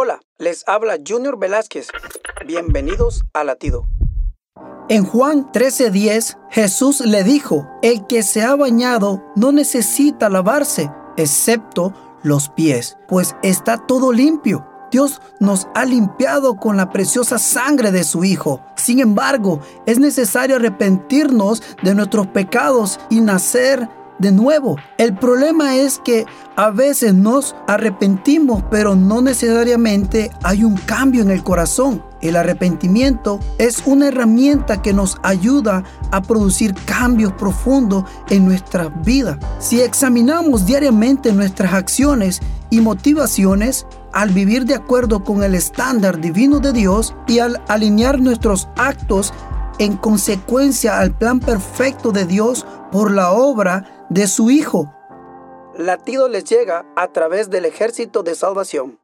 Hola, les habla Junior Velázquez. Bienvenidos a Latido. En Juan 13:10, Jesús le dijo, el que se ha bañado no necesita lavarse, excepto los pies, pues está todo limpio. Dios nos ha limpiado con la preciosa sangre de su Hijo. Sin embargo, es necesario arrepentirnos de nuestros pecados y nacer de nuevo. El problema es que a veces nos arrepentimos, pero no necesariamente hay un cambio en el corazón. El arrepentimiento es una herramienta que nos ayuda a producir cambios profundos en nuestras vidas. Si examinamos diariamente nuestras acciones y motivaciones, al vivir de acuerdo con el estándar divino de Dios y al alinear nuestros actos en consecuencia al plan perfecto de Dios por la obra de su Hijo. Latido les llega a través del ejército de salvación.